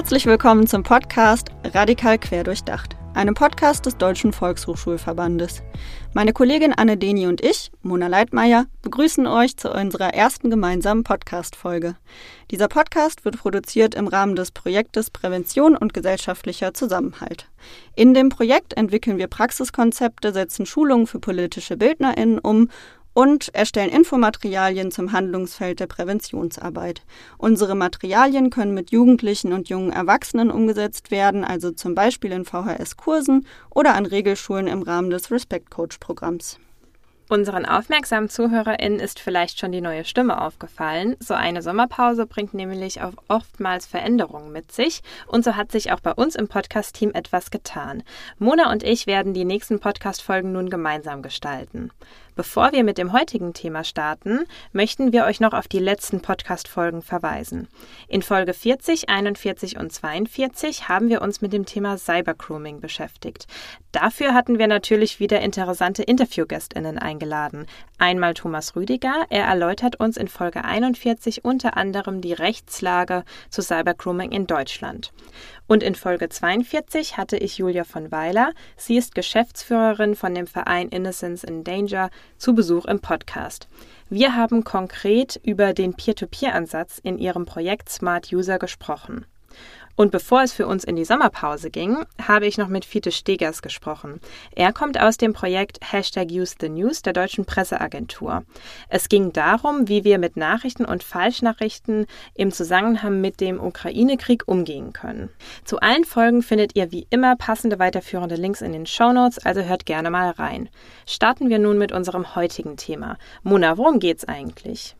Herzlich willkommen zum Podcast Radikal Querdurchdacht, einem Podcast des Deutschen Volkshochschulverbandes. Meine Kollegin Anne Deni und ich, Mona Leitmeier, begrüßen euch zu unserer ersten gemeinsamen Podcast-Folge. Dieser Podcast wird produziert im Rahmen des Projektes Prävention und gesellschaftlicher Zusammenhalt. In dem Projekt entwickeln wir Praxiskonzepte, setzen Schulungen für politische BildnerInnen um und erstellen Infomaterialien zum Handlungsfeld der Präventionsarbeit. Unsere Materialien können mit Jugendlichen und jungen Erwachsenen umgesetzt werden, also zum Beispiel in VHS-Kursen oder an Regelschulen im Rahmen des Respect Coach-Programms. Unseren aufmerksamen ZuhörerInnen ist vielleicht schon die neue Stimme aufgefallen. So eine Sommerpause bringt nämlich auch oftmals Veränderungen mit sich. Und so hat sich auch bei uns im Podcast-Team etwas getan. Mona und ich werden die nächsten Podcast-Folgen nun gemeinsam gestalten. Bevor wir mit dem heutigen Thema starten, möchten wir euch noch auf die letzten Podcast-Folgen verweisen. In Folge 40, 41 und 42 haben wir uns mit dem Thema Cybergrooming beschäftigt. Dafür hatten wir natürlich wieder interessante Interviewgästinnen eingeladen. Einmal Thomas Rüdiger, er erläutert uns in Folge 41 unter anderem die Rechtslage zu Cybergrooming in Deutschland. Und in Folge 42 hatte ich Julia von Weiler. Sie ist Geschäftsführerin von dem Verein Innocence in Danger zu Besuch im Podcast. Wir haben konkret über den Peer-to-Peer-Ansatz in ihrem Projekt Smart User gesprochen. Und bevor es für uns in die Sommerpause ging, habe ich noch mit Fiete Stegers gesprochen. Er kommt aus dem Projekt Hashtag Use the News der deutschen Presseagentur. Es ging darum, wie wir mit Nachrichten und Falschnachrichten im Zusammenhang mit dem Ukraine-Krieg umgehen können. Zu allen Folgen findet ihr wie immer passende weiterführende Links in den Shownotes, also hört gerne mal rein. Starten wir nun mit unserem heutigen Thema. Mona, worum geht's eigentlich?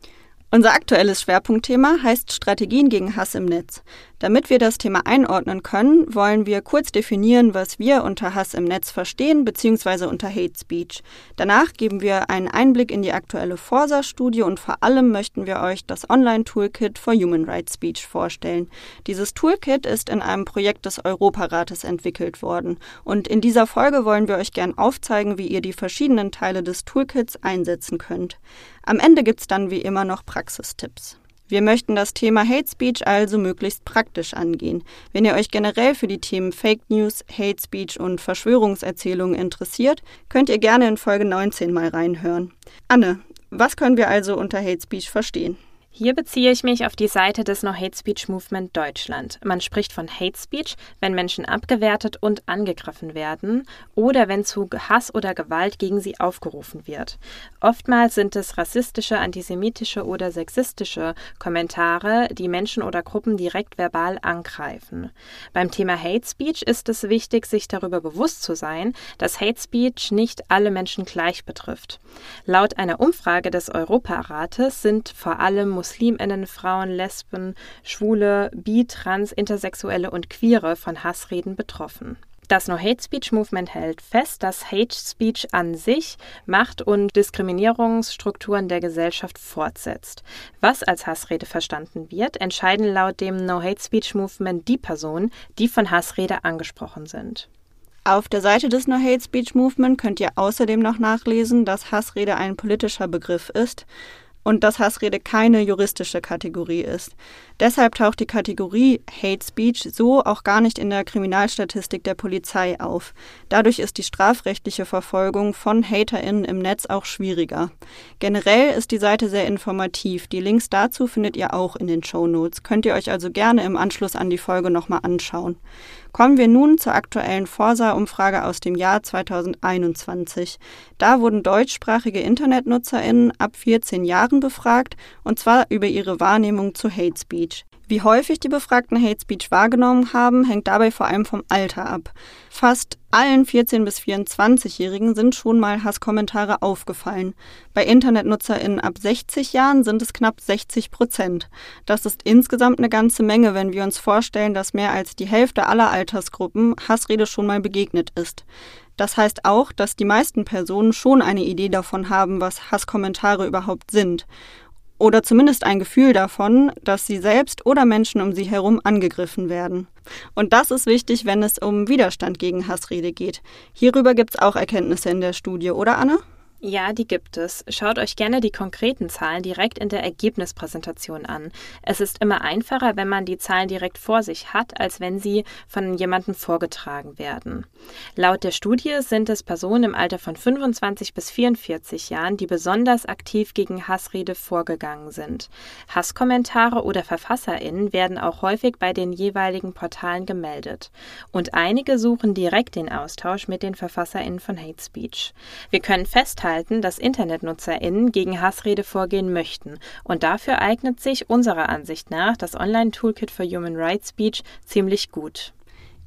Unser aktuelles Schwerpunktthema heißt Strategien gegen Hass im Netz. Damit wir das Thema einordnen können, wollen wir kurz definieren, was wir unter Hass im Netz verstehen bzw. unter Hate Speech. Danach geben wir einen Einblick in die aktuelle Forsa-Studie und vor allem möchten wir euch das Online-Toolkit for Human Rights Speech vorstellen. Dieses Toolkit ist in einem Projekt des Europarates entwickelt worden und in dieser Folge wollen wir euch gern aufzeigen, wie ihr die verschiedenen Teile des Toolkits einsetzen könnt. Am Ende gibt's dann wie immer noch Praxistipps. Wir möchten das Thema Hate Speech also möglichst praktisch angehen. Wenn ihr euch generell für die Themen Fake News, Hate Speech und Verschwörungserzählungen interessiert, könnt ihr gerne in Folge 19 mal reinhören. Anne, was können wir also unter Hate Speech verstehen? Hier beziehe ich mich auf die Seite des No Hate Speech Movement Deutschland. Man spricht von Hate Speech, wenn Menschen abgewertet und angegriffen werden oder wenn zu Hass oder Gewalt gegen sie aufgerufen wird. Oftmals sind es rassistische, antisemitische oder sexistische Kommentare, die Menschen oder Gruppen direkt verbal angreifen. Beim Thema Hate Speech ist es wichtig, sich darüber bewusst zu sein, dass Hate Speech nicht alle Menschen gleich betrifft. Laut einer Umfrage des Europarates sind vor allem Musliminnen, Frauen, Lesben, Schwule, Bi, Trans, Intersexuelle und Queere von Hassreden betroffen. Das No Hate Speech Movement hält fest, dass Hate Speech an sich Macht- und Diskriminierungsstrukturen der Gesellschaft fortsetzt. Was als Hassrede verstanden wird, entscheiden laut dem No Hate Speech Movement die Personen, die von Hassrede angesprochen sind. Auf der Seite des No Hate Speech Movement könnt ihr außerdem noch nachlesen, dass Hassrede ein politischer Begriff ist und dass Hassrede keine juristische Kategorie ist. Deshalb taucht die Kategorie Hate Speech so auch gar nicht in der Kriminalstatistik der Polizei auf. Dadurch ist die strafrechtliche Verfolgung von HaterInnen im Netz auch schwieriger. Generell ist die Seite sehr informativ. Die Links dazu findet ihr auch in den Show Notes. Könnt ihr euch also gerne im Anschluss an die Folge nochmal anschauen. Kommen wir nun zur aktuellen Forsa-Umfrage aus dem Jahr 2021. Da wurden deutschsprachige InternetnutzerInnen ab 14 Jahren befragt, und zwar über ihre Wahrnehmung zu Hate Speech. Wie häufig die Befragten Hate Speech wahrgenommen haben, hängt dabei vor allem vom Alter ab. Fast allen 14- bis 24-Jährigen sind schon mal Hasskommentare aufgefallen. Bei InternetnutzerInnen ab 60 Jahren sind es knapp 60 Prozent. Das ist insgesamt eine ganze Menge, wenn wir uns vorstellen, dass mehr als die Hälfte aller Altersgruppen Hassrede schon mal begegnet ist. Das heißt auch, dass die meisten Personen schon eine Idee davon haben, was Hasskommentare überhaupt sind oder zumindest ein Gefühl davon, dass sie selbst oder Menschen um sie herum angegriffen werden. Und das ist wichtig, wenn es um Widerstand gegen Hassrede geht. Hierüber gibt es auch Erkenntnisse in der Studie, oder Anne? Ja, die gibt es. Schaut euch gerne die konkreten Zahlen direkt in der Ergebnispräsentation an. Es ist immer einfacher, wenn man die Zahlen direkt vor sich hat, als wenn sie von jemandem vorgetragen werden. Laut der Studie sind es Personen im Alter von 25 bis 44 Jahren, die besonders aktiv gegen Hassrede vorgegangen sind. Hasskommentare oder VerfasserInnen werden auch häufig bei den jeweiligen Portalen gemeldet. Und einige suchen direkt den Austausch mit den VerfasserInnen von Hate Speech. Wir können festhalten, festhalten, dass InternetnutzerInnen gegen Hassrede vorgehen möchten. Und dafür eignet sich unserer Ansicht nach das Online-Toolkit for Human Rights Speech ziemlich gut.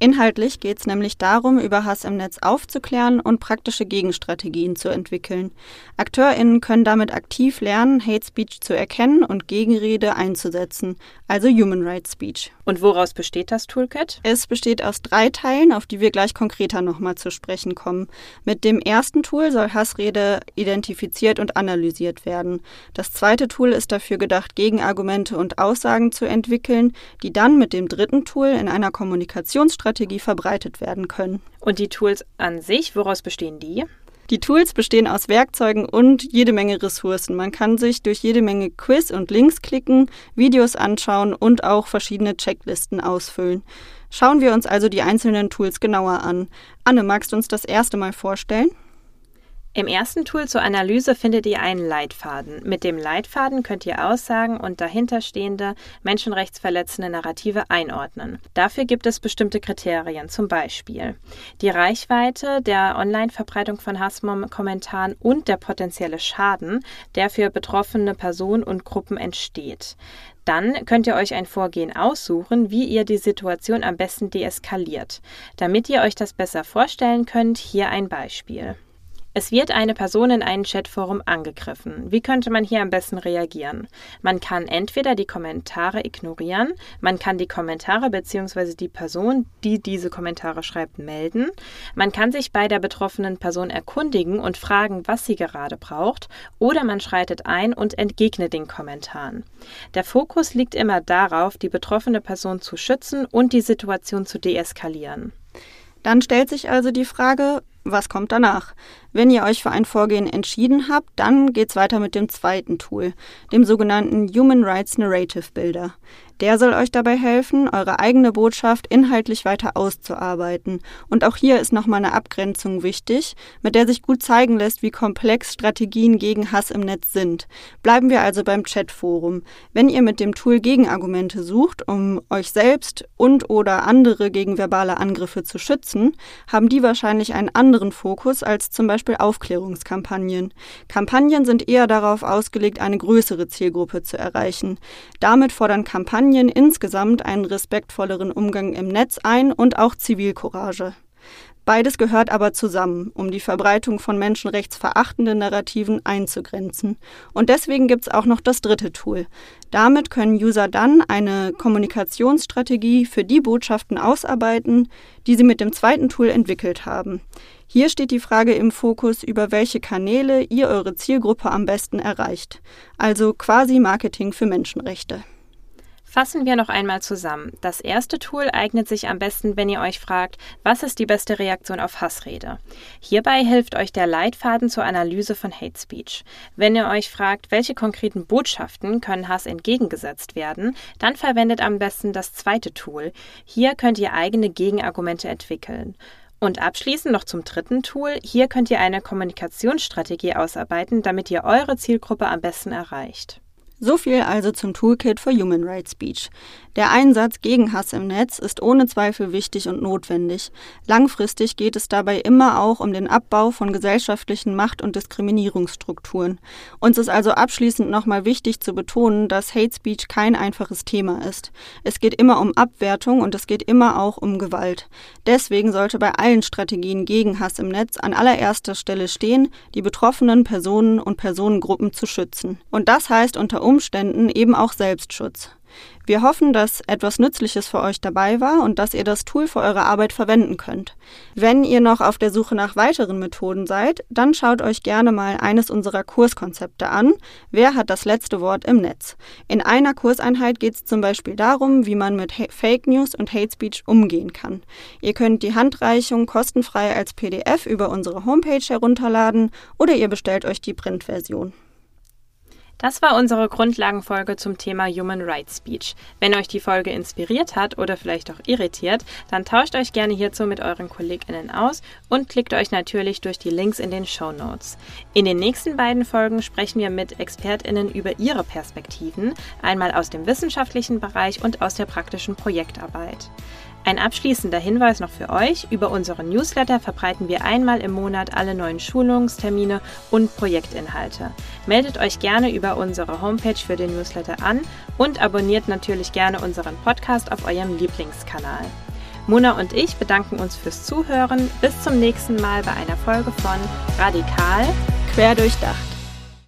Inhaltlich geht es nämlich darum, über Hass im Netz aufzuklären und praktische Gegenstrategien zu entwickeln. AkteurInnen können damit aktiv lernen, Hate Speech zu erkennen und Gegenrede einzusetzen, also Human Rights Speech. Und woraus besteht das Toolkit? Es besteht aus drei Teilen, auf die wir gleich konkreter nochmal zu sprechen kommen. Mit dem ersten Tool soll Hassrede identifiziert und analysiert werden. Das zweite Tool ist dafür gedacht, Gegenargumente und Aussagen zu entwickeln, die dann mit dem dritten Tool in einer Kommunikationsstrategie verbreitet werden können. Und die Tools an sich, woraus bestehen die? Die Tools bestehen aus Werkzeugen und jede Menge Ressourcen. Man kann sich durch jede Menge Quiz und Links klicken, Videos anschauen und auch verschiedene Checklisten ausfüllen. Schauen wir uns also die einzelnen Tools genauer an. Anne, magst du uns das erste Mal vorstellen? Im ersten Tool zur Analyse findet ihr einen Leitfaden. Mit dem Leitfaden könnt ihr Aussagen und dahinterstehende menschenrechtsverletzende Narrative einordnen. Dafür gibt es bestimmte Kriterien, zum Beispiel die Reichweite der Online-Verbreitung von Hassmom-Kommentaren und der potenzielle Schaden, der für betroffene Personen und Gruppen entsteht. Dann könnt ihr euch ein Vorgehen aussuchen, wie ihr die Situation am besten deeskaliert. Damit ihr euch das besser vorstellen könnt, hier ein Beispiel. Es wird eine Person in einem Chatforum angegriffen. Wie könnte man hier am besten reagieren? Man kann entweder die Kommentare ignorieren, man kann die Kommentare bzw. die Person, die diese Kommentare schreibt, melden, man kann sich bei der betroffenen Person erkundigen und fragen, was sie gerade braucht, oder man schreitet ein und entgegnet den Kommentaren. Der Fokus liegt immer darauf, die betroffene Person zu schützen und die Situation zu deeskalieren. Dann stellt sich also die Frage, was kommt danach? Wenn ihr euch für ein Vorgehen entschieden habt, dann geht's weiter mit dem zweiten Tool, dem sogenannten Human Rights Narrative Builder. Der soll euch dabei helfen, eure eigene Botschaft inhaltlich weiter auszuarbeiten. Und auch hier ist nochmal eine Abgrenzung wichtig, mit der sich gut zeigen lässt, wie komplex Strategien gegen Hass im Netz sind. Bleiben wir also beim Chatforum. Wenn ihr mit dem Tool Gegenargumente sucht, um euch selbst und oder andere gegen verbale Angriffe zu schützen, haben die wahrscheinlich einen anderen Fokus als zum Beispiel Aufklärungskampagnen. Kampagnen sind eher darauf ausgelegt, eine größere Zielgruppe zu erreichen. Damit fordern Kampagnen Kampagnen insgesamt einen respektvolleren Umgang im Netz ein und auch Zivilcourage. Beides gehört aber zusammen, um die Verbreitung von menschenrechtsverachtenden Narrativen einzugrenzen. Und deswegen gibt es auch noch das dritte Tool. Damit können User dann eine Kommunikationsstrategie für die Botschaften ausarbeiten, die sie mit dem zweiten Tool entwickelt haben. Hier steht die Frage im Fokus, über welche Kanäle ihr eure Zielgruppe am besten erreicht. Also quasi Marketing für Menschenrechte. Fassen wir noch einmal zusammen. Das erste Tool eignet sich am besten, wenn ihr euch fragt, was ist die beste Reaktion auf Hassrede? Hierbei hilft euch der Leitfaden zur Analyse von Hate Speech. Wenn ihr euch fragt, welche konkreten Botschaften können Hass entgegengesetzt werden, dann verwendet am besten das zweite Tool. Hier könnt ihr eigene Gegenargumente entwickeln. Und abschließend noch zum dritten Tool. Hier könnt ihr eine Kommunikationsstrategie ausarbeiten, damit ihr eure Zielgruppe am besten erreicht. So viel also zum Toolkit for Human Rights Speech. Der Einsatz gegen Hass im Netz ist ohne Zweifel wichtig und notwendig. Langfristig geht es dabei immer auch um den Abbau von gesellschaftlichen Macht- und Diskriminierungsstrukturen. Uns ist also abschließend nochmal wichtig zu betonen, dass Hate Speech kein einfaches Thema ist. Es geht immer um Abwertung und es geht immer auch um Gewalt. Deswegen sollte bei allen Strategien gegen Hass im Netz an allererster Stelle stehen, die betroffenen Personen und Personengruppen zu schützen. Und das heißt unter Umständen eben auch Selbstschutz. Wir hoffen, dass etwas Nützliches für euch dabei war und dass ihr das Tool für eure Arbeit verwenden könnt. Wenn ihr noch auf der Suche nach weiteren Methoden seid, dann schaut euch gerne mal eines unserer Kurskonzepte an. Wer hat das letzte Wort im Netz? In einer Kurseinheit geht es zum Beispiel darum, wie man mit Fake News und Hate Speech umgehen kann. Ihr könnt die Handreichung kostenfrei als PDF über unsere Homepage herunterladen oder ihr bestellt euch die Printversion. Das war unsere Grundlagenfolge zum Thema Human Rights Speech. Wenn euch die Folge inspiriert hat oder vielleicht auch irritiert, dann tauscht euch gerne hierzu mit euren KollegInnen aus und klickt euch natürlich durch die Links in den Show Notes. In den nächsten beiden Folgen sprechen wir mit ExpertInnen über ihre Perspektiven, einmal aus dem wissenschaftlichen Bereich und aus der praktischen Projektarbeit. Ein abschließender Hinweis noch für euch. Über unseren Newsletter verbreiten wir einmal im Monat alle neuen Schulungstermine und Projektinhalte. Meldet euch gerne über unsere Homepage für den Newsletter an und abonniert natürlich gerne unseren Podcast auf eurem Lieblingskanal. Mona und ich bedanken uns fürs Zuhören. Bis zum nächsten Mal bei einer Folge von Radikal quer durchdacht.